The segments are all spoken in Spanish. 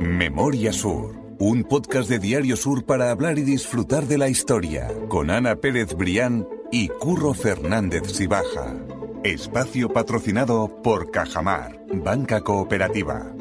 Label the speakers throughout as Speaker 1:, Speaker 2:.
Speaker 1: Memoria Sur, un podcast de Diario Sur para hablar y disfrutar de la historia, con Ana Pérez Brián y Curro Fernández Sibaja. Espacio patrocinado por Cajamar, Banca Cooperativa.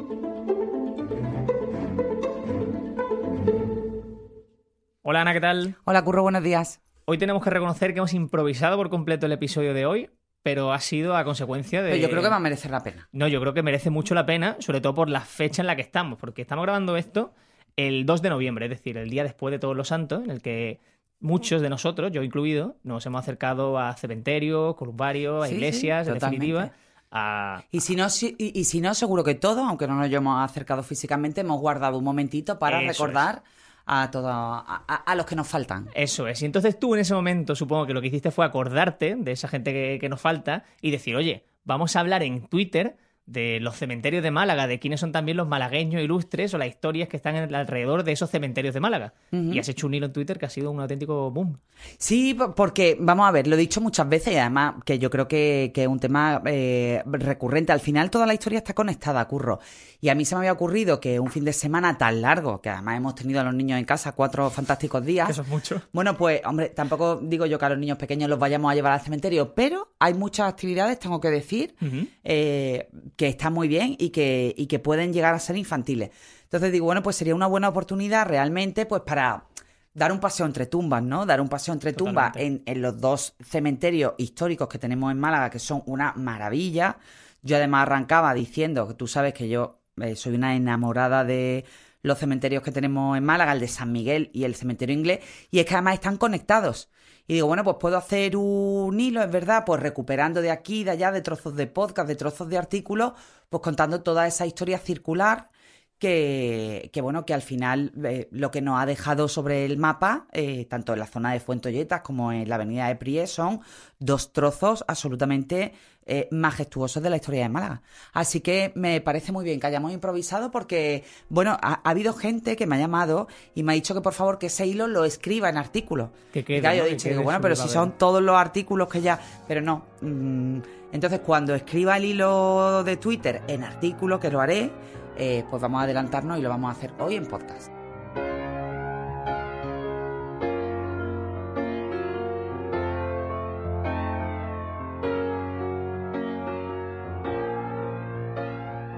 Speaker 2: Hola Ana, ¿qué tal?
Speaker 3: Hola Curro, buenos días.
Speaker 2: Hoy tenemos que reconocer que hemos improvisado por completo el episodio de hoy, pero ha sido a consecuencia de...
Speaker 3: Pero yo creo que va a merecer la pena.
Speaker 2: No, yo creo que merece mucho la pena, sobre todo por la fecha en la que estamos, porque estamos grabando esto el 2 de noviembre, es decir, el día después de Todos los Santos, en el que muchos de nosotros, yo incluido, nos hemos acercado a cementerios, columbarios, a
Speaker 3: Sí, sí,
Speaker 2: iglesias, en definitiva, a...
Speaker 3: Y si, no, si- y, y si no, seguro que todos, aunque no nos hayamos acercado físicamente, hemos guardado un momentito para recordar a, todo, a, a- los que nos faltan.
Speaker 2: Eso es. Y entonces tú en ese momento supongo que lo que hiciste fue acordarte de esa gente que, que nos falta y decir, oye, vamos a hablar en Twitter de los cementerios de Málaga, de quiénes son también los malagueños ilustres o las historias que están alrededor de esos cementerios de Málaga. Y has hecho un hilo en Twitter que ha sido un auténtico boom.
Speaker 3: Sí, po- porque, vamos a ver, lo he dicho muchas veces y además que yo creo que, que es un tema eh, recurrente. Al final toda la historia está conectada, Curro. Y a mí se me había ocurrido que un fin de semana tan largo, que además hemos tenido a los niños en casa cuatro fantásticos días.
Speaker 2: Eso es mucho.
Speaker 3: Bueno, pues, hombre, tampoco digo yo que a los niños pequeños los vayamos a llevar al cementerio, pero hay muchas actividades, tengo que decir, eh, que están muy bien y que, y que pueden llegar a ser infantiles. Entonces digo, bueno, pues sería una buena oportunidad realmente, pues para dar un paseo entre tumbas, ¿no? Dar un paseo entre tumbas en, en los dos cementerios históricos que tenemos en Málaga, que son una maravilla. Yo además arrancaba diciendo que tú sabes que yo eh, soy una enamorada de los cementerios que tenemos en Málaga, el de San Miguel y el cementerio inglés, y es que además están conectados. Y digo, bueno, pues puedo hacer un hilo, es verdad, pues recuperando de aquí, de allá, de trozos de podcast, de trozos de artículos, pues contando toda esa historia circular que, que bueno, que al final eh, lo que nos ha dejado sobre el mapa, eh, tanto en la zona de Fuentolletas como en la avenida de Pries, son dos trozos absolutamente eh, majestuosos de la historia de Málaga. Así que me parece muy bien que hayamos improvisado porque, bueno, ha, ha habido gente que me ha llamado y me ha dicho que por favor que ese hilo lo escriba en artículos.
Speaker 2: Que quede,
Speaker 3: Y claro, yo he
Speaker 2: Que
Speaker 3: dicho, digo, bueno, pero si son todos los artículos que ya... Pero no. mm, entonces, cuando escriba el hilo de Twitter en artículo, que lo haré, eh, pues vamos a adelantarnos y lo vamos a hacer hoy en podcast.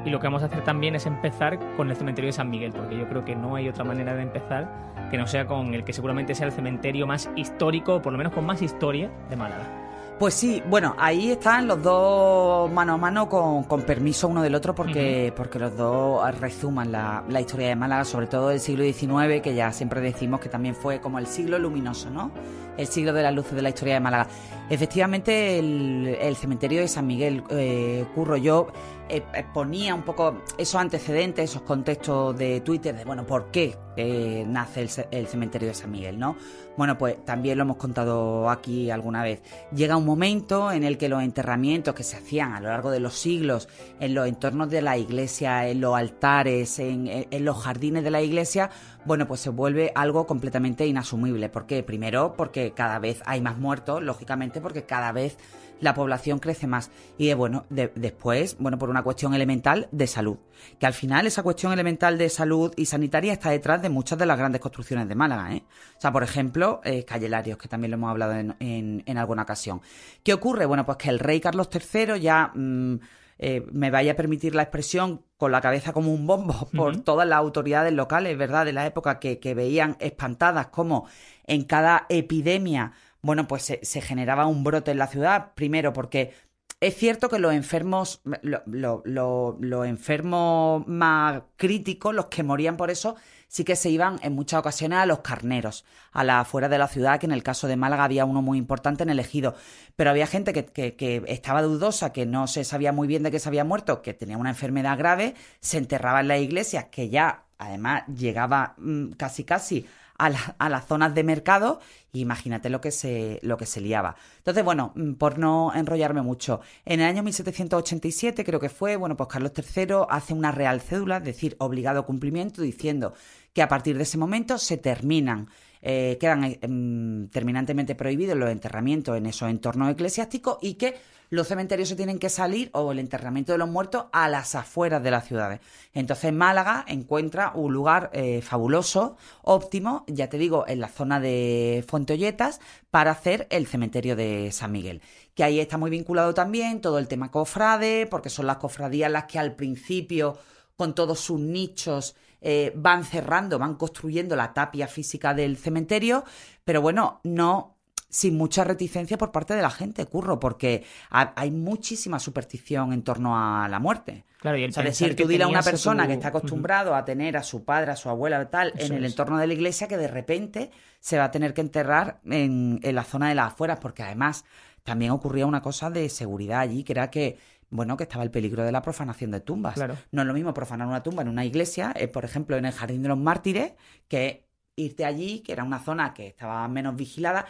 Speaker 2: Y lo que vamos a hacer también es empezar con el cementerio de San Miguel, porque yo creo que no hay otra manera de empezar que no sea con el que seguramente sea el cementerio más histórico, o por lo menos con más historia de Málaga.
Speaker 3: Pues sí, bueno, ahí están los dos mano a mano con, con permiso uno del otro porque, porque los dos resuman la, la historia de Málaga, sobre todo del siglo XIX, que ya siempre decimos que también fue como el siglo luminoso, ¿no? El siglo de las luces de la historia de Málaga. Efectivamente, el, el cementerio de San Miguel, eh, Curro, yo eh, ponía un poco esos antecedentes, esos contextos de Twitter de, bueno, ¿por qué eh, nace el, el cementerio de San Miguel, no? Bueno, pues también lo hemos contado aquí alguna vez. Llega un momento en el que los enterramientos que se hacían a lo largo de los siglos en los entornos de la iglesia, en los altares, en, los jardines de la iglesia, bueno, pues se vuelve algo completamente inasumible. ¿Por qué? Primero, porque cada vez hay más muertos, lógicamente, porque cada vez la población crece más. Y de, bueno, de- después, bueno, por una cuestión elemental de salud. Que al final esa cuestión elemental de salud y sanitaria está detrás de muchas de las grandes construcciones de Málaga, ¿eh? O sea, por ejemplo, eh, Calle Larios, que también lo hemos hablado en, en- en alguna ocasión. ¿Qué ocurre? Bueno, pues que el rey Carlos III ya... mm, eh, me vaya a permitir la expresión con la cabeza como un bombo por todas las autoridades locales, ¿verdad? De la época que, que veían espantadas como en cada epidemia, bueno, pues se, se generaba un brote en la ciudad. Primero porque es cierto que los enfermos, lo- lo- lo- los enfermos más críticos, los que morían por eso, sí que se iban en muchas ocasiones a los carneros, a la afuera de la ciudad, que en el caso de Málaga había uno muy importante en el ejido. Pero había gente que, que- que estaba dudosa, que no se sabía muy bien de qué se había muerto, que tenía una enfermedad grave, se enterraba en la iglesia, que ya además llegaba mm, casi casi a, la- a las zonas de mercado, imagínate lo que se, lo que se liaba. Entonces, bueno, mm, por no enrollarme mucho, en el año 1787 creo que fue, bueno, pues Carlos III hace una real cédula, es decir, obligado cumplimiento, diciendo que a partir de ese momento se terminan eh, quedan em, terminantemente prohibidos los enterramientos en esos entornos eclesiásticos y que los cementerios se tienen que salir o el enterramiento de los muertos a las afueras de las ciudades. Entonces Málaga encuentra un lugar eh, fabuloso, óptimo, ya te digo, en la zona de Fonteolletas para hacer el cementerio de San Miguel. Que ahí está muy vinculado también todo el tema cofrade, porque son las cofradías las que al principio, con todos sus nichos, eh, van cerrando, van construyendo la tapia física del cementerio, pero bueno, no sin mucha reticencia por parte de la gente, curro, porque hay muchísima superstición en torno a la muerte.
Speaker 2: Claro, y
Speaker 3: o sea, decir, tú dile a una persona que está acostumbrado a tener a su padre, a su abuela, tal, en el entorno de la iglesia, que de repente se va a tener que enterrar en, la zona de las afueras, porque además también ocurría una cosa de seguridad allí, que era que bueno, que estaba el peligro de la profanación de tumbas. No es lo mismo profanar una tumba en una iglesia, eh, por ejemplo, en el Jardín de los Mártires, que irte allí, que era una zona que estaba menos vigilada.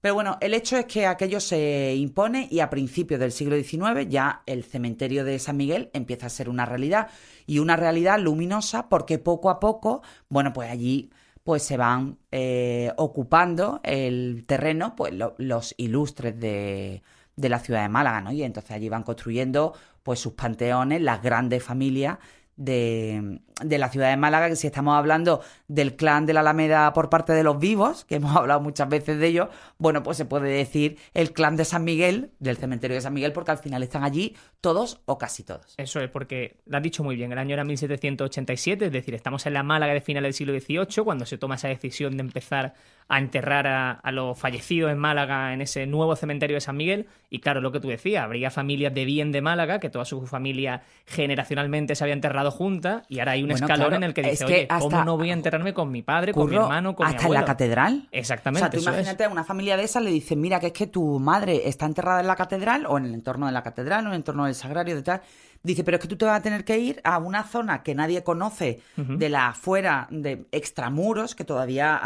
Speaker 3: Pero bueno, el hecho es que aquello se impone y a principios del siglo XIX ya el cementerio de San Miguel empieza a ser una realidad y una realidad luminosa porque poco a poco, bueno, pues allí pues se van eh, ocupando el terreno pues los ilustres de, de la ciudad de Málaga, ¿no? Y entonces allí van construyendo pues sus panteones, las grandes familias de, de, la ciudad de Málaga, que si estamos hablando del clan de la Alameda por parte de los vivos, que hemos hablado muchas veces de ello, bueno, pues se puede decir el clan de San Miguel, del cementerio de San Miguel, porque al final están allí todos o casi todos.
Speaker 2: Eso es, porque lo has dicho muy bien, el año era 1787, es decir, estamos en la Málaga de finales del siglo XVIII, cuando se toma esa decisión de empezar a enterrar a, los fallecidos en Málaga en ese nuevo cementerio de San Miguel. Y claro, lo que tú decías, habría familias de bien de Málaga, que toda su familia generacionalmente se había enterrado juntas, y ahora hay un escalón en el que dice, oye, ¿cómo no voy a enterrarme con mi padre, con mi hermano, con
Speaker 3: hasta
Speaker 2: mi abuelo?
Speaker 3: en la catedral.
Speaker 2: Exactamente.
Speaker 3: O sea, tú imagínate a una familia de esas le dicen, mira, que es que tu madre está enterrada en la catedral, o en el entorno de la catedral, o en el entorno del sagrario, de tal. Dice, pero es que tú te vas a tener que ir a una zona que nadie conoce, de la afuera, de extramuros, que todavía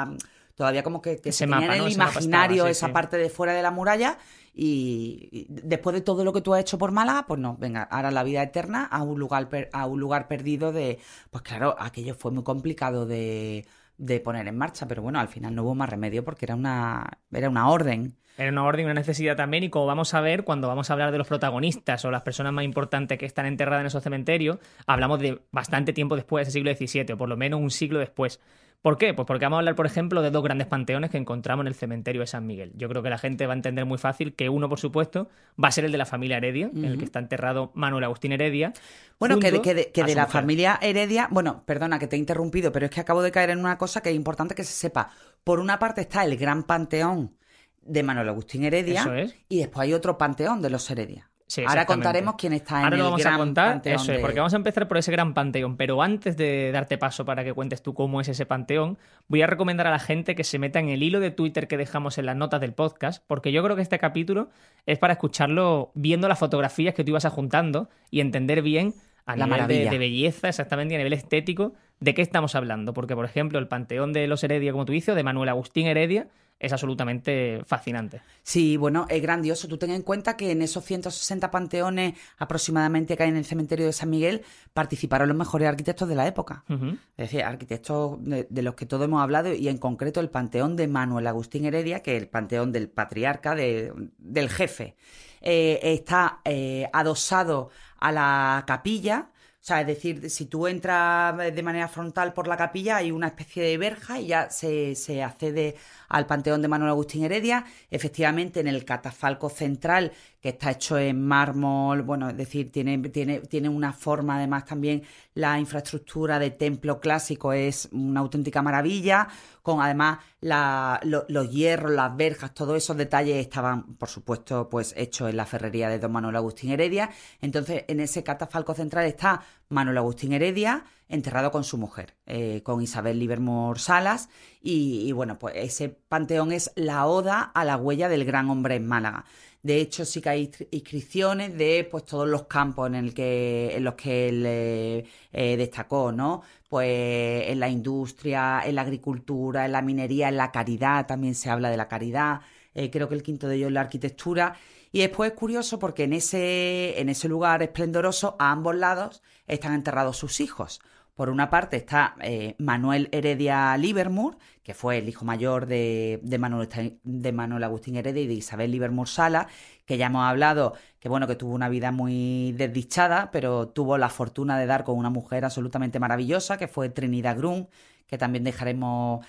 Speaker 3: todavía como que, se en el imaginario esa parte de fuera de la muralla y, después de todo lo que tú has hecho por Málaga, pues no, venga, ahora la vida eterna a un lugar, a un lugar perdido de... Pues claro, aquello fue muy complicado de, de poner en marcha, pero bueno, al final no hubo más remedio porque era una, era una orden.
Speaker 2: Era una orden y una necesidad también, y como vamos a ver cuando vamos a hablar de los protagonistas o las personas más importantes que están enterradas en esos cementerios, hablamos de bastante tiempo después, del siglo XVII, o por lo menos un siglo después. ¿Por qué? Pues porque vamos a hablar, por ejemplo, de dos grandes panteones que encontramos en el cementerio de San Miguel. Yo creo que la gente va a entender muy fácil que uno, por supuesto, va a ser el de la familia Heredia, en el que está enterrado Manuel Agustín Heredia.
Speaker 3: Bueno, que de, la familia Heredia, bueno, perdona que te he interrumpido, pero es que acabo de caer en una cosa que es importante que se sepa. Por una parte está el gran panteón de Manuel Agustín Heredia y después hay otro panteón de los Heredia. Ahora contaremos quién está en
Speaker 2: Ahora
Speaker 3: lo
Speaker 2: vamos
Speaker 3: a
Speaker 2: contar, eso es, porque vamos a empezar por ese gran panteón. Pero antes de darte paso para que cuentes tú cómo es ese panteón, voy a recomendar a la gente que se meta en el hilo de Twitter que dejamos en las notas del podcast, porque yo creo que este capítulo es para escucharlo viendo las fotografías que tú ibas ajuntando y entender bien a
Speaker 3: la
Speaker 2: nivel de, de, belleza, exactamente, a nivel estético, de qué estamos hablando. Porque, por ejemplo, el Panteón de los Heredia, como tú dices, de Manuel Agustín Heredia, es absolutamente fascinante.
Speaker 3: Sí, bueno, es grandioso. Tú ten en cuenta que en esos 160 panteones aproximadamente que hay en el cementerio de San Miguel participaron los mejores arquitectos de la época. Es decir, arquitectos de, los que todos hemos hablado y en concreto el panteón de Manuel Agustín Heredia, que es el panteón del patriarca, del jefe. Eh, está eh, adosado a la capilla sea, es decir, si tú entras de manera frontal por la capilla, hay una especie de verja y ya se, se accede al Panteón de Manuel Agustín Heredia. Efectivamente, en el catafalco central, que está hecho en mármol, bueno, es decir, tiene, tiene, tiene una forma, además también la infraestructura de templo clásico es una auténtica maravilla, con además los hierros, las verjas, todos esos detalles estaban, por supuesto, pues hechos en la ferrería de don Manuel Agustín Heredia. Entonces, en ese catafalco central está Manuel Agustín Heredia, enterrado con su mujer, eh, con Isabel Livermore Salas, y, bueno, pues ese panteón es la oda a la huella del gran hombre en Málaga. De hecho, sí que hay inscripciones de pues todos los campos en, el que, en los que él eh, eh, destacó, ¿no? Pues en la industria, en la agricultura, en la minería, en la caridad, también se habla de la caridad. creo que el quinto de ellos es la arquitectura. Y después es curioso porque en ese, en ese lugar esplendoroso, a ambos lados, están enterrados sus hijos. Por una parte está eh, Manuel Heredia Livermore, que fue el hijo mayor de, de, Manuel, de Manuel Agustín Heredia y de Isabel Livermore Sala, que ya hemos hablado que bueno, que tuvo una vida muy desdichada, pero tuvo la fortuna de dar con una mujer absolutamente maravillosa, que fue Trinidad Grun, que también dejaremos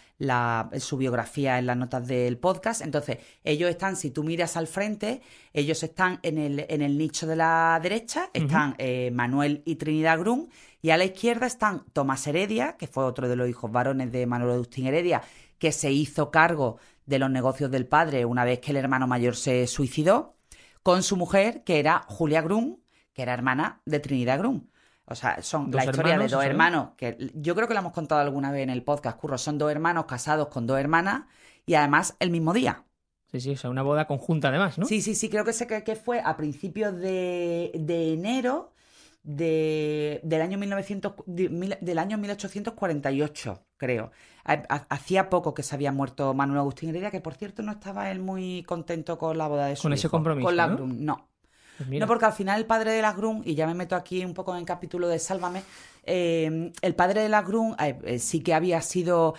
Speaker 3: su biografía en las notas del podcast. Entonces, ellos están, si tú miras al frente, ellos están en el, en el nicho de la derecha, están eh, Manuel y Trinidad Grun, y a la izquierda están Tomás Heredia, que fue otro de los hijos varones de Manuel Agustín Heredia, que se hizo cargo de los negocios del padre una vez que el hermano mayor se suicidó, con su mujer, que era Julia Grun, que era hermana de Trinidad Grun. O sea, son la historia de dos hermanos, que yo creo que lo hemos contado alguna vez en el podcast, Curro, son dos hermanos casados con dos hermanas y además el mismo día.
Speaker 2: Sí, sí, o sea, una boda conjunta además, ¿no?
Speaker 3: Sí, sí, sí, creo que, sé que, fue a principios de, enero de, del, año 1900, del año 1848, creo. Hacía poco que se había muerto Manuel Agustín Heredia, que por cierto no estaba él muy contento con la boda de su
Speaker 2: Con ese compromiso,
Speaker 3: Con
Speaker 2: la
Speaker 3: no. Pues no, porque al final el padre de la Grun, y ya me meto aquí un poco en el capítulo de Sálvame, eh, el padre de la Grun eh, eh, sí que había sido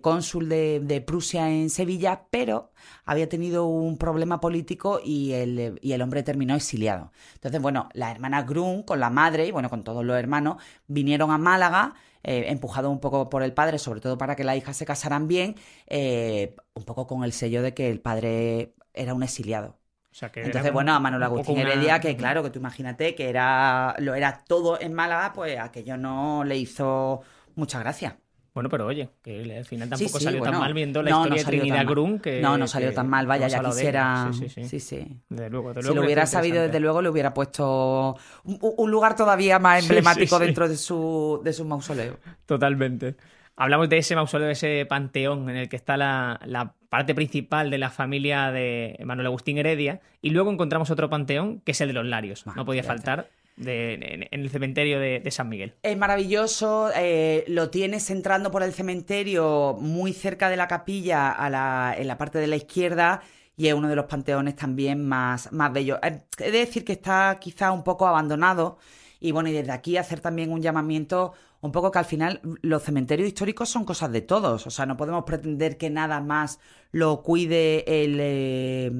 Speaker 3: cónsul de, Prusia en Sevilla, pero había tenido un problema político y el, y el hombre terminó exiliado. Entonces, bueno, la hermana Grun con la madre y bueno, con todos los hermanos vinieron a Málaga. empujado un poco por el padre, sobre todo para que las hijas se casaran bien, un poco con el sello de que el padre era un exiliado. Entonces, bueno, a Manuel Agustín Heredia, que claro, que tú imagínate que era, lo era todo en Málaga, pues aquello no le hizo mucha gracia.
Speaker 2: Bueno, pero oye, que al final tampoco salió tan mal viendo la historia de Trinidad Grun. Que,
Speaker 3: no, no salió tan mal, vaya, ya quisiera. Sí, sí, sí. sí, Desde luego, luego, Si lo hubiera sabido, desde luego, le hubiera puesto un, lugar todavía más emblemático dentro de su, de su mausoleo.
Speaker 2: Totalmente. Hablamos de ese mausoleo, de ese panteón en el que está la, parte principal de la familia de Manuel Agustín Heredia, y luego encontramos otro panteón que es el de los Larios. no podía faltar. en, el cementerio de, San Miguel.
Speaker 3: Es maravilloso, eh, lo tienes entrando por el cementerio muy cerca de la capilla en la parte de la izquierda y es uno de los panteones también más, más bellos. Eh, he de decir que está quizá un poco abandonado y bueno, y desde aquí hacer también un llamamiento un poco que al final los cementerios históricos son cosas de todos, o sea, no podemos pretender que nada más lo cuide el... Eh,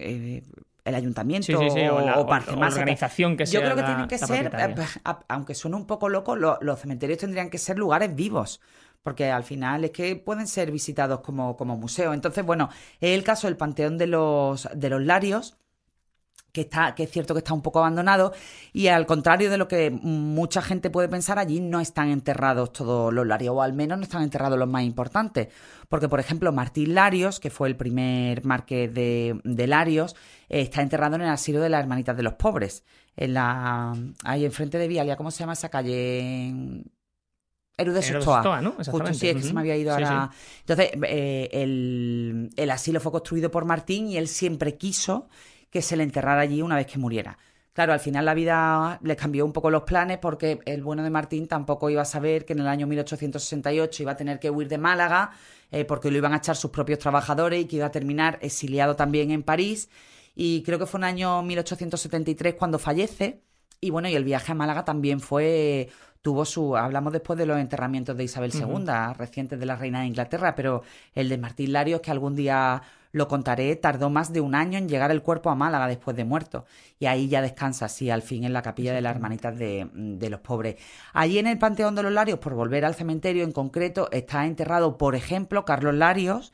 Speaker 3: eh, el ayuntamiento o, la,
Speaker 2: organización que sea.
Speaker 3: Yo creo que tienen que ser, eh, aunque suene un poco loco, los cementerios tendrían que ser lugares vivos porque al final es que pueden ser visitados como, como museo. Entonces, bueno, es el caso del Panteón de los, de los Larios, que, está, que es cierto que está un poco abandonado y al contrario de lo que mucha gente puede pensar, allí no están enterrados todos los Larios, o al menos no están enterrados los más importantes. Porque, por ejemplo, Martín Larios, que fue el primer marqués de, Larios, está enterrado en el asilo de las Hermanitas de los Pobres, en la ahí enfrente de Vialia, ¿cómo se llama esa calle? Sostoa,
Speaker 2: ¿no?
Speaker 3: Justo, sí, es que se me había ido ahora. Entonces, eh, el, el asilo fue construido por Martín y él siempre quiso que se le enterrara allí una vez que muriera. Claro, al final la vida le cambió un poco los planes porque el bueno de Martín tampoco iba a saber que en el año 1868 iba a tener que huir de Málaga eh, porque lo iban a echar sus propios trabajadores y que iba a terminar exiliado también en París. Y creo que fue en el año 1873 cuando fallece. Y bueno, y el viaje a Málaga también fue tuvo su. Hablamos después de los enterramientos de Isabel II, recientes de la reina de Inglaterra, pero el de Martín Larios, que algún día lo contaré, tardó más de un año en llegar el cuerpo a Málaga después de muerto. Y ahí ya descansa, así, al fin, en la capilla de las hermanitas de, de, los pobres. Allí en el Panteón de los Larios, por volver al cementerio en concreto, está enterrado, por ejemplo, Carlos Larios,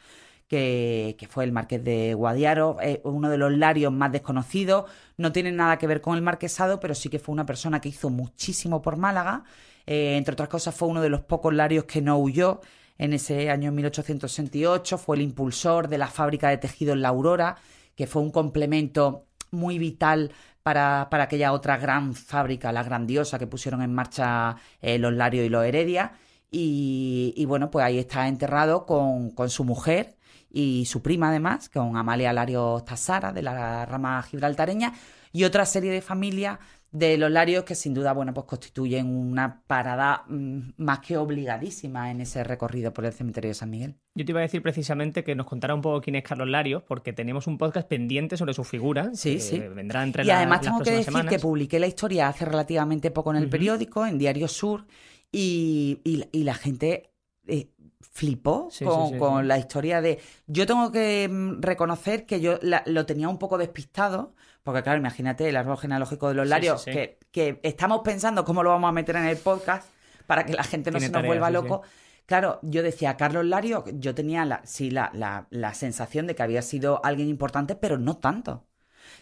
Speaker 3: que, que, fue el marqués de Guadiaro, uno de los larios más desconocidos. No tiene nada que ver con el marquesado, pero sí que fue una persona que hizo muchísimo por Málaga. Eh, entre otras cosas, fue uno de los pocos larios que no huyó en ese año 1868, fue el impulsor de la fábrica de tejidos La Aurora, que fue un complemento muy vital para, para aquella otra gran fábrica, la grandiosa que pusieron en marcha eh, los Larios y los Heredia. Y, bueno, pues ahí está enterrado con, con, su mujer y su prima además, con Amalia Larios Tasara, de la rama gibraltareña, y otra serie de familias de los Larios que sin duda, bueno, pues constituyen una parada mm, más que obligadísima en ese recorrido por el cementerio de San Miguel.
Speaker 2: Yo te iba a decir precisamente que nos contara un poco quién es Carlos Larios, porque tenemos un podcast pendiente sobre su figura.
Speaker 3: Sí, sí.
Speaker 2: Vendrá entre
Speaker 3: Y además tengo que decir que publiqué la historia hace relativamente poco en el periódico, en Diario Sur, y, y, y la gente eh, flipó
Speaker 2: Sí,
Speaker 3: con,
Speaker 2: sí, sí,
Speaker 3: con la historia de... Yo tengo que mm, reconocer que yo la- lo tenía un poco despistado, porque claro, imagínate el árbol genealógico de los Larios,
Speaker 2: sí, sí.
Speaker 3: Que, que estamos pensando cómo lo vamos a meter en el podcast para que la gente no
Speaker 2: Tiene
Speaker 3: se nos
Speaker 2: tarea,
Speaker 3: vuelva loco. Claro, yo decía, Carlos Lario, yo tenía la, sí, la, la, la sensación de que había sido alguien importante, pero no tanto.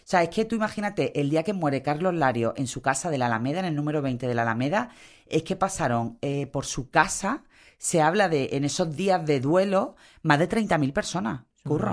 Speaker 3: O sea, es que tú imagínate, el día que muere Carlos Lario en su casa de la Alameda, en el número 20 de la Alameda, es que pasaron eh, por su casa, se habla de, en esos días de duelo, más de 30.000 personas.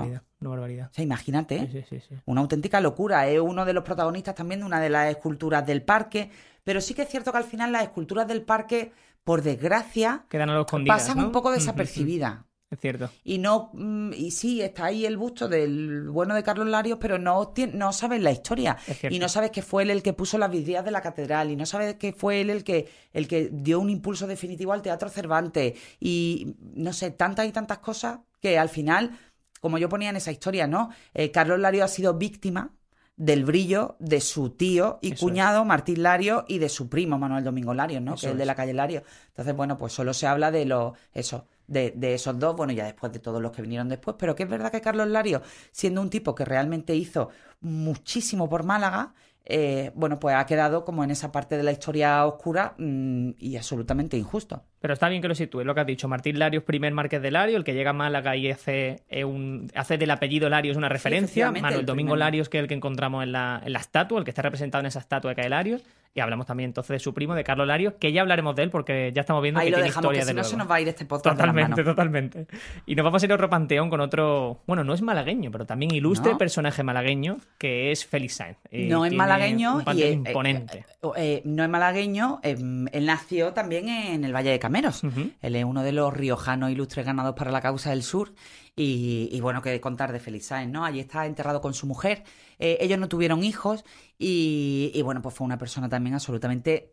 Speaker 2: Es una.
Speaker 3: O
Speaker 2: barbaridad, barbaridad.
Speaker 3: sea, imagínate.
Speaker 2: Sí, sí, sí.
Speaker 3: Una auténtica locura. Es uno de los protagonistas también de una de las esculturas del parque. Pero sí que es cierto que al final las esculturas del parque, por desgracia,
Speaker 2: Quedan a los
Speaker 3: pasan
Speaker 2: ¿no?
Speaker 3: un poco desapercibidas.
Speaker 2: Es cierto.
Speaker 3: Y no, mm, y sí, está ahí el busto del bueno de Carlos Larios, pero no, no sabes la historia. Y no sabes que fue él el que puso las vidrieras de la catedral. Y no sabes que fue él el que, el que dio un impulso definitivo al Teatro Cervantes. Y no sé, tantas y tantas cosas que al final, como yo ponía en esa historia, ¿no? Eh, Carlos Larios ha sido víctima del brillo de su tío y
Speaker 2: Eso
Speaker 3: cuñado Martín Lario y de su primo Manuel Domingo Larios, ¿no?
Speaker 2: Eso
Speaker 3: que es el de la calle Lario. Entonces, bueno, pues solo se habla de los eso, de, de esos dos, bueno, ya después de todos los que vinieron después, pero que es verdad que Carlos Lario, siendo un tipo que realmente hizo muchísimo por Málaga, eh, bueno, pues ha quedado como en esa parte de la historia oscura mm, y absolutamente injusto.
Speaker 2: Pero está bien que lo sitúes, lo que has dicho. Martín Larios, primer marqués de Larios, el que llega a Málaga y hace, eh, un, hace del apellido Larios una referencia.
Speaker 3: efectivamente,
Speaker 2: Manuel
Speaker 3: el
Speaker 2: Domingo
Speaker 3: primer-
Speaker 2: Larios, que es el que encontramos en la, en la estatua, el que está representado en esa estatua de Larios. Y hablamos también entonces de su primo, de Carlos Larios, que ya hablaremos de él porque ya estamos viendo
Speaker 3: Ahí
Speaker 2: que
Speaker 3: lo
Speaker 2: tiene
Speaker 3: dejamos, que
Speaker 2: historia
Speaker 3: si
Speaker 2: de
Speaker 3: no
Speaker 2: luego.
Speaker 3: se nos va a ir este podcast
Speaker 2: Totalmente, totalmente. Y nos vamos a ir a otro panteón con otro, bueno, no es malagueño, pero también ilustre
Speaker 3: No.
Speaker 2: personaje malagueño, que es Félix Sáenz. Eh,
Speaker 3: No es malagueño y
Speaker 2: panteón
Speaker 3: eh,
Speaker 2: imponente.
Speaker 3: eh, eh, no es malagueño, eh, él nació también en el Valle de Cameros.
Speaker 2: Ujú.
Speaker 3: Él es uno de los riojanos ilustres ganados para la causa del sur. Y, y bueno, que contar de Félix Sáenz, ¿no? Allí está enterrado con su mujer. Eh, ellos no tuvieron hijos y, y bueno, pues fue una persona también absolutamente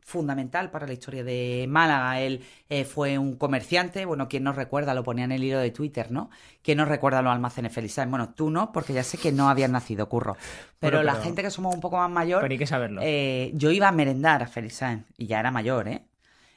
Speaker 3: fundamental para la historia de Málaga. Él eh, fue un comerciante, bueno, quien nos recuerda, lo ponía en el hilo de Twitter, ¿no? ¿Quién nos recuerda los almacenes Sáenz? Bueno, tú no, porque ya sé que no habías nacido, curro. Pero, la
Speaker 2: pero-
Speaker 3: gente que somos un poco más mayor,
Speaker 2: Pero hay que saberlo.
Speaker 3: eh, yo iba a merendar a Sáenz y ya era mayor, ¿eh?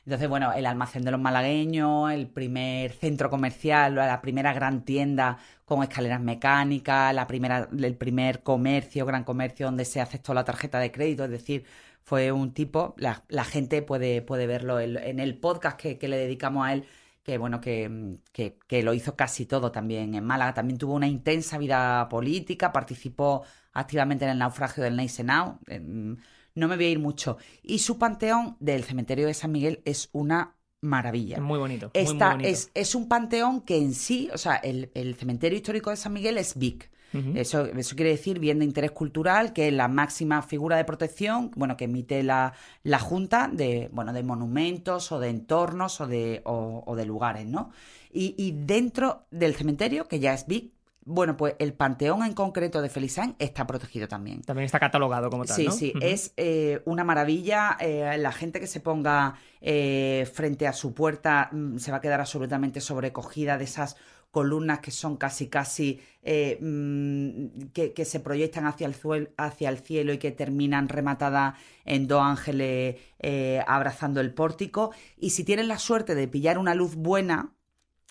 Speaker 3: Entonces, bueno, el almacén de los malagueños, el primer centro comercial, la primera gran tienda con escaleras mecánicas, la primera, el primer comercio, gran comercio donde se aceptó la tarjeta de crédito, es decir, fue un tipo, la, gente puede, puede verlo en, en el podcast que, que le dedicamos a él, que bueno, que, que, lo hizo casi todo también en Málaga. También tuvo una intensa vida política, participó activamente en el naufragio del Neisenau. No me voy a ir mucho. Y su panteón del cementerio de San Miguel es una maravilla.
Speaker 2: es muy bonito. muy, muy
Speaker 3: Esta
Speaker 2: bonito.
Speaker 3: es, es un panteón que en sí, o sea, el, el cementerio histórico de San Miguel es big. Eso, eso quiere decir bien de interés cultural, que es la máxima figura de protección, bueno, que emite la, la Junta de, bueno, de monumentos o de entornos o de, o, o de lugares, ¿no? Y, y dentro del cementerio, que ya es big, bueno, pues el panteón en concreto de Felizán está protegido también.
Speaker 2: También está catalogado como tal,
Speaker 3: Sí,
Speaker 2: ¿no?
Speaker 3: sí, es eh, una maravilla. eh, la gente que se ponga eh, frente a su puerta mm, se va a quedar absolutamente sobrecogida de esas columnas que son casi, casi, eh, mm, que, que se proyectan hacia el, suel- hacia el cielo y que terminan rematadas en dos ángeles eh, abrazando el pórtico. Y si tienes la suerte de pillar una luz buena,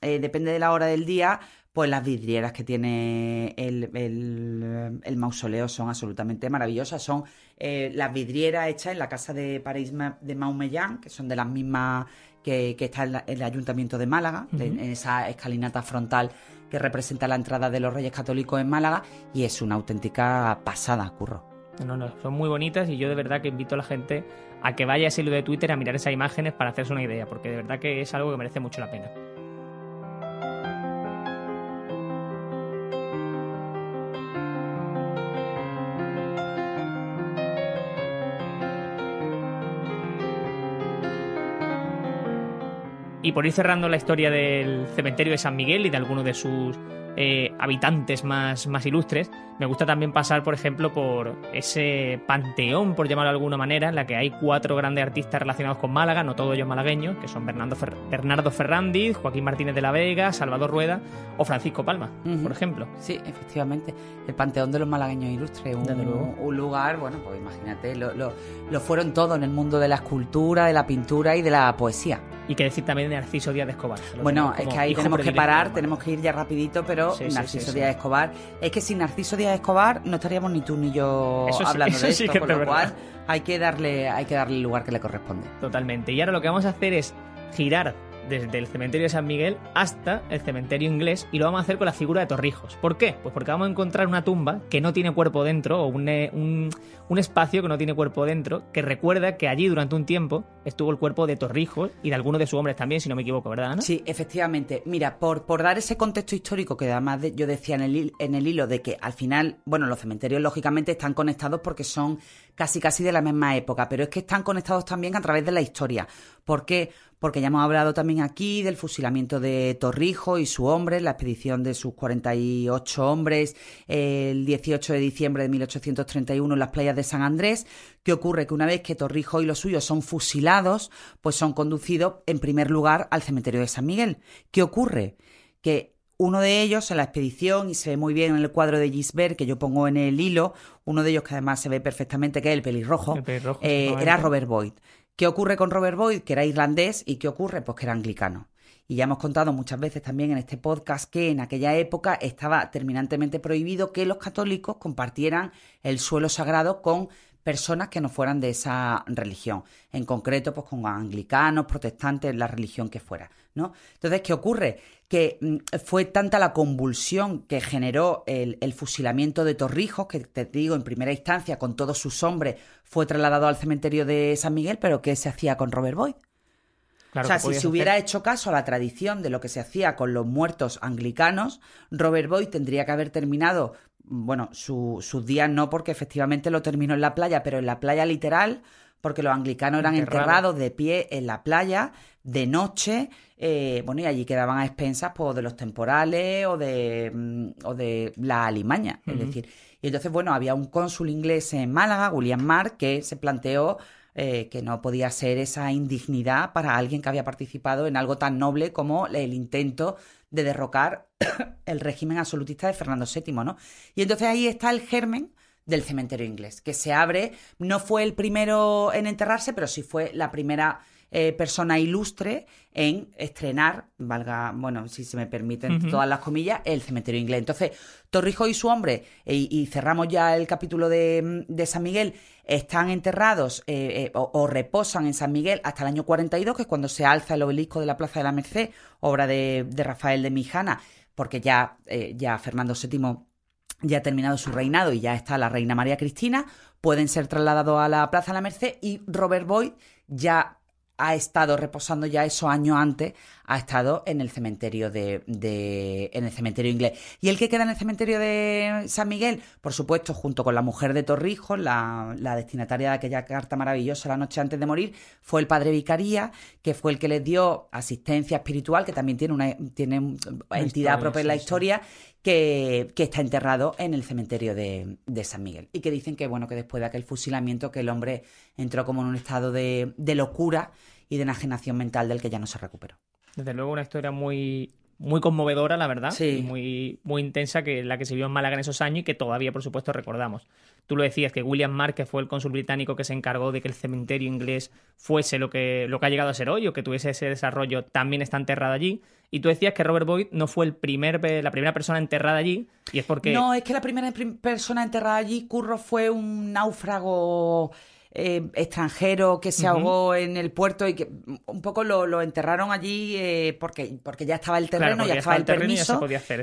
Speaker 3: eh, depende de la hora del día, pues las vidrieras que tiene el, el- el mausoleo son absolutamente maravillosas. Son eh, las vidrieras hechas en la casa de París de Maumellán, que son de las mismas que, que está en la- el Ayuntamiento de Málaga, de- en esa escalinata frontal que representa la entrada de los Reyes Católicos en Málaga, y es una auténtica pasada, curro.
Speaker 2: No, no, son muy bonitas y yo de verdad que invito a la gente a que vaya a ese hilo de Twitter a mirar esas imágenes para hacerse una idea, porque de verdad que es algo que merece mucho la pena. Y por ir cerrando la historia del cementerio de San Miguel y de algunos de sus eh, habitantes más, más ilustres, me gusta también pasar, por ejemplo, por ese panteón, por llamarlo de alguna manera, en la que hay cuatro grandes artistas relacionados con Málaga, no todos ellos malagueños, que son Bernardo, Bernardo Ferrandiz, Joaquín Martínez de la Vega, Salvador Rueda o Francisco Palma, por ejemplo.
Speaker 3: Sí, efectivamente. El panteón de los malagueños ilustres, un, un lugar, bueno, pues imagínate, lo, lo, lo fueron todos en el mundo de la escultura, de la pintura y de la poesía.
Speaker 2: Y que decir también de Narciso Díaz de Escobar.
Speaker 3: Bueno, es que ahí tenemos que parar, tenemos que ir ya rapidito, pero Narciso Díaz de Escobar, es que sin Narciso Díaz de Escobar no estaríamos ni tú ni yo hablando de esto, con lo cual hay que darle, hay que darle el lugar que le corresponde.
Speaker 2: Totalmente. Y ahora lo que vamos a hacer es girar desde el cementerio de San Miguel hasta el cementerio inglés y lo vamos a hacer con la figura de Torrijos. ¿Por qué? Pues porque vamos a encontrar una tumba que no tiene cuerpo dentro o eh, un, un, espacio que no tiene cuerpo dentro que recuerda que allí durante un tiempo estuvo el cuerpo de Torrijos y de algunos de sus hombres también, si no me equivoco, ¿verdad? Ana?
Speaker 3: Sí, efectivamente. Mira, por, por dar ese contexto histórico que además yo decía en el, en el hilo de que al final, bueno, los cementerios lógicamente están conectados porque son casi casi de la misma época, pero es que están conectados también a través de la historia. ¿Por qué? Porque ya hemos hablado también aquí del fusilamiento de Torrijos y su hombre, la expedición de sus 48 hombres el 18 de diciembre de 1831 en las playas de San Andrés. ¿Qué ocurre? Que una vez que Torrijos y los suyos son fusilados, pues son conducidos en primer lugar al cementerio de San Miguel. ¿Qué ocurre? Que uno de ellos en la expedición, y se ve muy bien en el cuadro de Gisbert, que yo pongo en el hilo, uno de ellos que además se ve perfectamente, que es el pelirrojo, eh, era Robert Boyd. ¿Qué ocurre con Robert Boyd, que era irlandés, y qué ocurre? Pues que era anglicano. Y ya hemos contado muchas veces también en este podcast que en aquella época estaba terminantemente prohibido que los católicos compartieran el suelo sagrado con personas que no fueran de esa religión, en concreto pues con anglicanos, protestantes, la religión que fuera, ¿no? Entonces, ¿qué ocurre? Que mm, fue tanta la convulsión que generó el, fusilamiento de Torrijos, que te digo, en primera instancia, con todos sus hombres, fue trasladado al cementerio de San Miguel, pero ¿qué se hacía con Robert Boyd? o sea, si se hubiera hecho caso a la tradición de lo que se hacía con los muertos anglicanos, Robert Boyd tendría que haber terminado bueno, su, sus días no porque efectivamente lo terminó en la playa, pero en la playa literal, porque los anglicanos eran enterrados de pie en la playa de noche, eh, bueno, y allí quedaban a expensas pues, de los temporales o de, mm, o de la alimaña, es decir. Y entonces, bueno, había un cónsul inglés en Málaga, William Mark, que se planteó eh, que no podía ser esa indignidad para alguien que había participado en algo tan noble como el intento de derrocar el régimen absolutista de Fernando VII, ¿no? Y entonces ahí está el germen del cementerio inglés, que se abre, no fue el primero en enterrarse, pero sí fue la primera eh, persona ilustre en estrenar, valga, bueno, si se me permiten todas las comillas, el cementerio inglés. Entonces, Torrijos y su hombre, e, y cerramos ya el capítulo de, San Miguel, están enterrados eh, eh, o, reposan en San Miguel hasta el año 42, que es cuando se alza el obelisco de la Plaza de la Merced, obra de, Rafael de Mijana, porque ya, ya Fernando VII ya ha terminado su reinado y ya está la reina María Cristina, pueden ser trasladados a la Plaza de la Merced y Robert Boyd ya ha estado reposando ya eso años antes, ha estado en el cementerio de, en el cementerio inglés. Y el que queda en el cementerio de San Miguel, por supuesto, junto con la mujer de Torrijos, la, destinataria de aquella carta maravillosa la noche antes de morir, fue el padre Vicaría, que fue el que les dio asistencia espiritual, que también tiene una tiene entidad propia en la historia, Que, está enterrado en el cementerio de, San Miguel. Y que dicen que, bueno, que después de aquel fusilamiento, que el hombre entró como en un estado de, de locura y de enajenación mental del que ya no se recuperó.
Speaker 2: Desde luego una historia muy, muy conmovedora, la verdad, sí. muy, muy intensa, que la que se vio en Málaga en esos años y que todavía, por supuesto, recordamos. Tú lo decías, que William Mark, que fue el cónsul británico que se encargó de que el cementerio inglés fuese lo que, lo que ha llegado a ser hoy, o que tuviese ese desarrollo, también está enterrado allí. Y tú decías que Robert Boyd no fue el primer, la primera persona enterrada allí, y es porque...
Speaker 3: No, es que la primera persona enterrada allí, Curro, fue un náufrago eh, extranjero que se ahogó en el puerto y que un poco lo, enterraron allí eh, porque, porque ya estaba el terreno, ya, estaba el, permiso.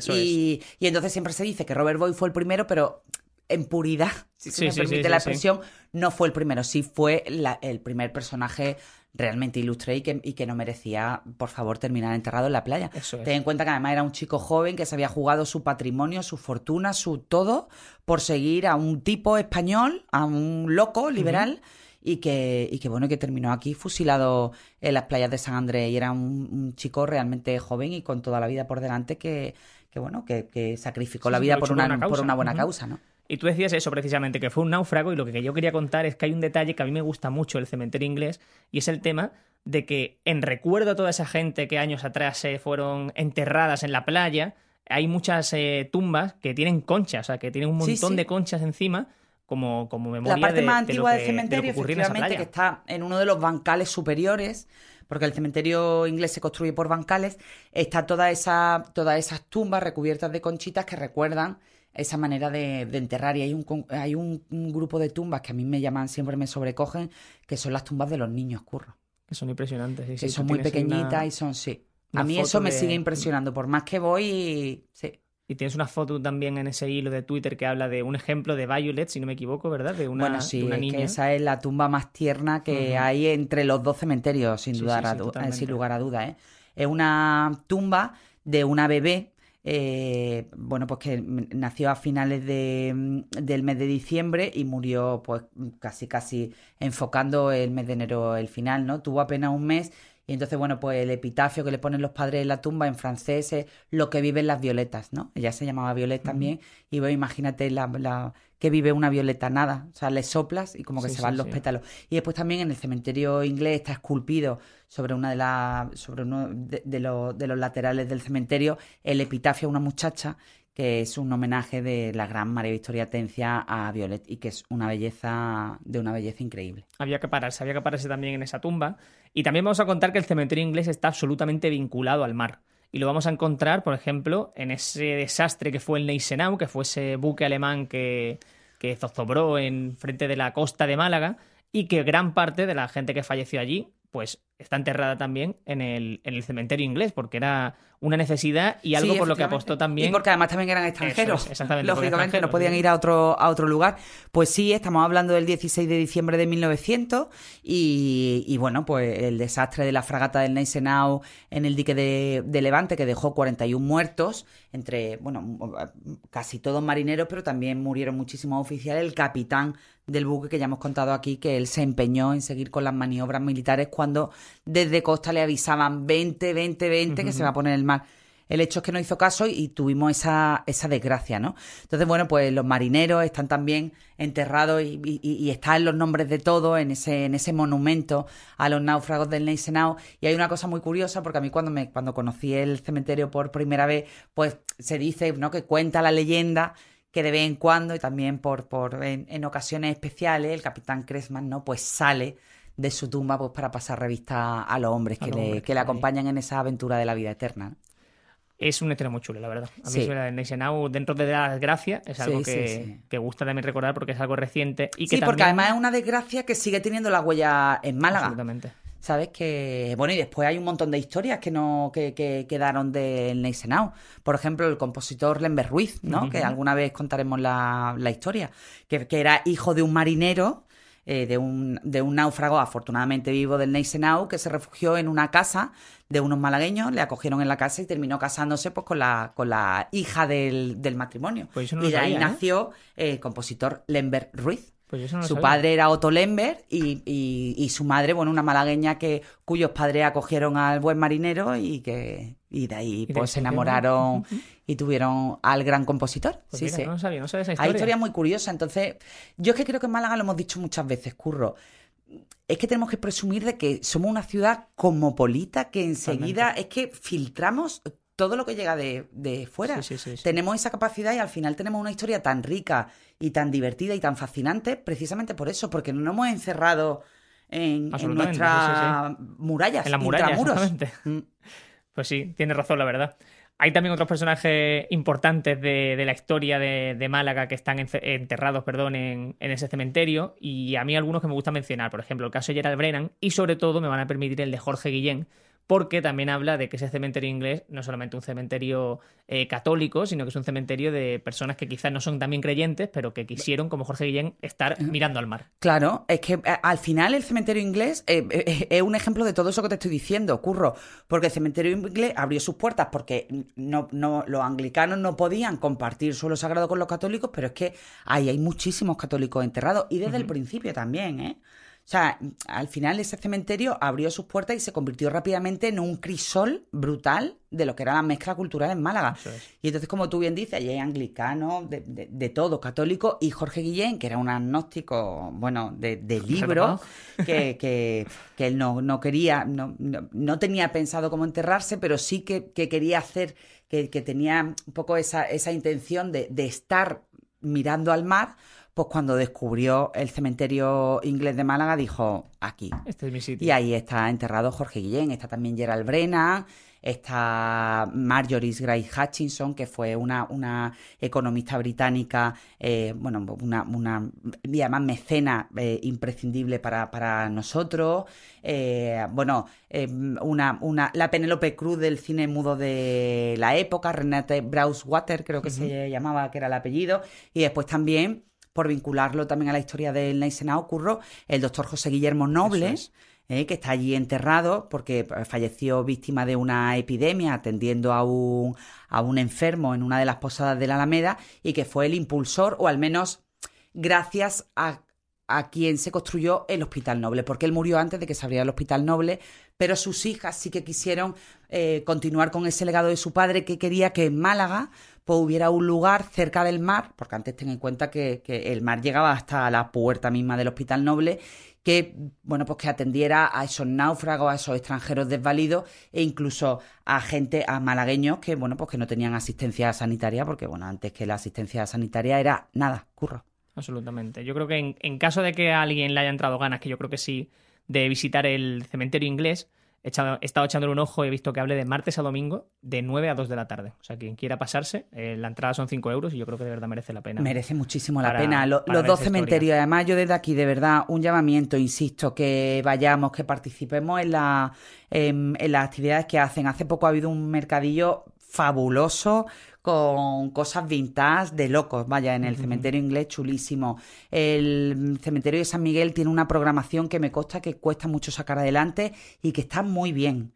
Speaker 3: Y, y, entonces siempre se dice que Robert Boyd fue el primero, pero en puridad, si se me permite la expresión, no fue el primero, sí fue el primer personaje realmente ilustre y que, y que, no merecía, por favor, terminar enterrado en la playa. Ten en cuenta que además era un chico joven que se había jugado su patrimonio, su fortuna, su todo, por seguir a un tipo español, a un loco liberal. Y que, y que bueno, que terminó aquí fusilado en las playas de San Andrés. Y era un chico realmente joven y con toda la vida por delante que, que bueno, que, sacrificó la vida por, una, por una buena causa, ¿no?
Speaker 2: Y tú decías eso precisamente, que fue un náufrago y lo que yo quería contar es que hay un detalle que a mí me gusta mucho el cementerio inglés y es el tema de que en recuerdo a toda esa gente que años atrás se fueron enterradas en la playa, hay muchas eh, tumbas que tienen conchas, o sea, que tienen un montón de conchas encima como, como memoria
Speaker 3: La parte
Speaker 2: de,
Speaker 3: más antigua
Speaker 2: del
Speaker 3: cementerio, efectivamente, que está en uno de los bancales superiores, porque el cementerio inglés se construye por bancales, está toda esa, todas esas tumbas recubiertas de conchitas que recuerdan esa manera de, enterrar. Y hay, un, hay un, grupo de tumbas que a mí me llaman, siempre me sobrecogen, que son las tumbas de los niños, curro.
Speaker 2: Que son impresionantes.
Speaker 3: Sí, son muy pequeñitas y son, sí. A mí eso me sigue impresionando. Por más que voy, sí.
Speaker 2: Y tienes una foto también en ese hilo de Twitter que habla de un ejemplo de Violet, si no me equivoco, ¿verdad? De una,
Speaker 3: bueno, sí,
Speaker 2: una
Speaker 3: niña. Que esa es la tumba más tierna que hay entre los dos cementerios, sin, dudar a sin lugar a duda. ¿eh? Es una tumba de una bebé, eh, bueno, pues que nació a finales de, del mes de diciembre y murió pues casi casi enfocando el mes de enero el final, ¿no? Tuvo apenas un mes y entonces, bueno, pues el epitafio que le ponen los padres en la tumba en francés es lo que viven las violetas, ¿no? Ella se llamaba Violet también. Y bueno, imagínate la, la, que vive una violeta, nada. O sea, le soplas y como que se van los pétalos. Y después también en el cementerio inglés está esculpido sobre una de las, sobre uno de, los, de los laterales del cementerio, el epitafio a una muchacha que es un homenaje de la gran María Victoria Tencia a Violet y que es una belleza de una belleza increíble.
Speaker 2: Había que pararse, había que pararse también en esa tumba. Y también vamos a contar que el cementerio inglés está absolutamente vinculado al mar. Y lo vamos a encontrar, por ejemplo, en ese desastre que fue el Neisenau, que fue ese buque alemán que, que zozobró en frente de la costa de Málaga y que gran parte de la gente que falleció allí pues está enterrada también en el, en el cementerio inglés, porque era una necesidad y algo por lo que apostó también.
Speaker 3: Y porque además también eran extranjeros. exactamente. Lógicamente no podían ir a otro, a otro lugar. Pues sí, estamos hablando del 16 de diciembre de 1900 y, y bueno, pues el desastre de la fragata del Neisenau en el dique de, de Levante que dejó 41 muertos, entre, bueno, casi todos marineros, pero también murieron muchísimos oficiales. El capitán del buque que ya hemos contado aquí, que él se empeñó en seguir con las maniobras militares cuando desde costa le avisaban 20, 20, 20 que se va a poner el mar. El hecho es que no hizo caso y tuvimos esa, esa desgracia, ¿no? Entonces, bueno, pues los marineros están también enterrados y, están los nombres de todos en ese, en ese monumento a los náufragos del Neisenau. Y hay una cosa muy curiosa, porque a mí cuando, me, cuando conocí el cementerio por primera vez, pues se dice, ¿no? Que cuenta la leyenda que de vez en cuando y también por, por en, ocasiones especiales el capitán Cressman no pues sale de su tumba pues para pasar revista a los hombres que, le, que le acompañan en esa aventura de la vida eterna.
Speaker 2: Es un estreno muy chulo, la verdad. A mí sí. Nation Now, dentro de la desgracia, es algo que, que, gusta también recordar porque es algo reciente. Y que
Speaker 3: sí, porque además es una desgracia que sigue teniendo la huella en Málaga.
Speaker 2: Absolutamente.
Speaker 3: ¿Sabes? Que, bueno, y después hay un montón de historias que no que, que quedaron del Neisenau. Por ejemplo, el compositor Lember Ruiz, ¿no? Que alguna vez contaremos la, la historia. Que, que, era hijo de un marinero, eh, de, un, de un náufrago afortunadamente vivo del Neisenau, que se refugió en una casa de unos malagueños, le acogieron en la casa y terminó casándose pues con la, con la hija del, del matrimonio.
Speaker 2: Pues
Speaker 3: y de ahí
Speaker 2: ¿eh?
Speaker 3: nació el compositor Lember Ruiz.
Speaker 2: Pues no
Speaker 3: su padre era Otto Lember y, y, su madre, bueno, una malagueña que cuyos padres acogieron al buen marinero y que y de ahí pues se enamoraron y tuvieron al gran compositor.
Speaker 2: Pues
Speaker 3: sí, sí.
Speaker 2: No sabía, no sabía esa
Speaker 3: historia. Hay historia muy curiosa. Entonces, yo es que creo que en Málaga lo hemos dicho muchas veces, Curro. Es que tenemos que presumir de que somos una ciudad cosmopolita que enseguida es que filtramos todo lo que llega de, de fuera. tenemos esa capacidad y al final tenemos una historia tan rica y tan divertida y tan fascinante precisamente por eso, porque no nos hemos encerrado en, nuestras murallas,
Speaker 2: en las murallas. Pues sí, tiene razón, la verdad. Hay también otros personajes importantes de, la historia de, Málaga que están enterrados perdón, en, en, ese cementerio y a mí algunos que me gusta mencionar, por ejemplo, el caso de Gerald Brennan y sobre todo me van a permitir el de Jorge Guillén, porque también habla de que ese cementerio inglés no es solamente un cementerio eh, católico, sino que es un cementerio de personas que quizás no son también creyentes, pero que quisieron, como Jorge Guillén, estar mirando al mar.
Speaker 3: Claro, es que eh, al final el cementerio inglés eh, es un ejemplo de todo eso que te estoy diciendo, Curro, porque el cementerio inglés abrió sus puertas porque no, no, los anglicanos no podían compartir suelo sagrado con los católicos, pero es que ahí hay muchísimos católicos enterrados y desde el principio también, ¿eh? O sea, al final ese cementerio abrió sus puertas y se convirtió rápidamente en un crisol brutal de lo que era la mezcla cultural en Málaga. Y entonces, como tú bien dices, allí hay anglicanos, de, de, todo, católico, y Jorge Guillén, que era un agnóstico, bueno, de, libro, que, que, que, él no, no quería, no, no, tenía pensado cómo enterrarse, pero sí que, quería hacer, que, tenía un poco esa, esa intención de, de estar mirando al mar pues cuando descubrió el cementerio inglés de Málaga dijo, aquí.
Speaker 2: Este es mi sitio.
Speaker 3: Y ahí está enterrado Jorge Guillén, está también Gerald Brennan, está Marjorie Gray Hutchinson, que fue una, una economista británica, eh, bueno, una, una y además mecena eh, imprescindible para, nosotros. Eh, bueno, una, una, la Penélope Cruz del cine mudo de la época, Renate Brauswater, creo que se llamaba, que era el apellido, y después también por vincularlo también a la historia del Naisenao, ocurrió el doctor José Guillermo Nobles, eh, que está allí enterrado porque eh, falleció víctima de una epidemia atendiendo a un, a un enfermo en una de las posadas de la Alameda y que fue el impulsor, o al menos gracias a, a quien se construyó el Hospital Noble, porque él murió antes de que se abriera el Hospital Noble, pero sus hijas sí que quisieron eh, continuar con ese legado de su padre que quería que en Málaga pues hubiera un lugar cerca del mar, porque antes ten en cuenta que, el mar llegaba hasta la puerta misma del Hospital Noble, que bueno pues que atendiera a esos náufragos, a esos extranjeros desvalidos e incluso a gente, a malagueños que bueno pues que no tenían asistencia sanitaria, porque bueno antes que la asistencia sanitaria era nada, curro.
Speaker 2: Absolutamente. Yo creo que en, en caso de que a alguien le haya entrado ganas, que yo creo que sí, de visitar el cementerio inglés, He, estado echándole un ojo y he visto que hable de martes a domingo de 9 a 2 de la tarde. O sea, quien quiera pasarse, eh, la entrada son 5 euros y yo creo que de verdad merece la pena.
Speaker 3: Merece muchísimo la pena. los dos cementerios, además yo desde aquí de verdad un llamamiento, insisto, que vayamos, que participemos en, la, en las actividades que hacen. Hace poco ha habido un mercadillo fabuloso con cosas vintage de locos, vaya, en el cementerio inglés chulísimo. El cementerio de San Miguel tiene una programación que me consta que cuesta mucho sacar adelante y que está muy bien.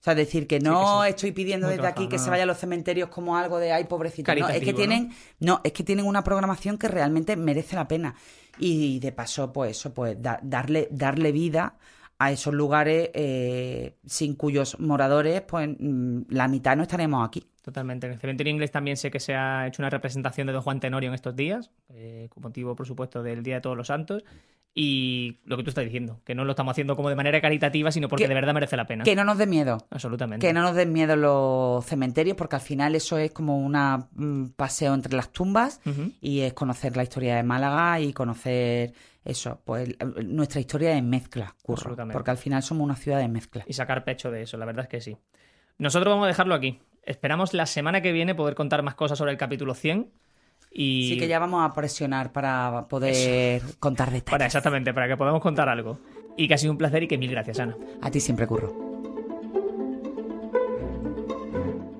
Speaker 3: O sea, decir que no estoy pidiendo desde aquí que se vayan los cementerios como algo de ay, pobrecito. No, es que tienen, ¿no? es que tienen una programación que realmente merece la pena. Y de paso, pues eso, pues darle, darle vida a esos lugares eh, sin cuyos moradores, pues mm, la mitad no estaremos aquí.
Speaker 2: Totalmente. En el cementerio inglés también sé que se ha hecho una representación de Don Juan Tenorio en estos días, eh, con motivo, por supuesto, del Día de Todos los Santos. Y lo que tú estás diciendo, que no lo estamos haciendo como de manera caritativa, sino porque de verdad merece la pena.
Speaker 3: Que no nos dé miedo.
Speaker 2: Absolutamente.
Speaker 3: Que no nos den miedo los cementerios, porque al final eso es como un paseo entre las tumbas y es conocer la historia de Málaga y conocer eso, pues nuestra historia de mezcla, curro, porque al final somos una ciudad de mezcla.
Speaker 2: Y sacar pecho de eso, la verdad es que sí. Nosotros vamos a dejarlo aquí. Esperamos la semana que viene poder contar más cosas sobre el capítulo 100. Y...
Speaker 3: Sí, que ya vamos a presionar para poder contar detalles.
Speaker 2: Para, exactamente, para que podamos contar algo. Y que ha sido un placer y que mil gracias, Ana.
Speaker 3: A ti siempre, Curro.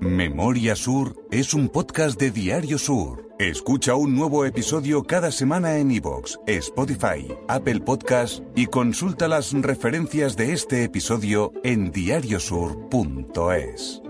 Speaker 1: Memoria Sur es un podcast de Diario Sur. Escucha un nuevo episodio cada semana en iVoox, Spotify, Apple Podcast y consulta las referencias de este episodio en diariosur.es.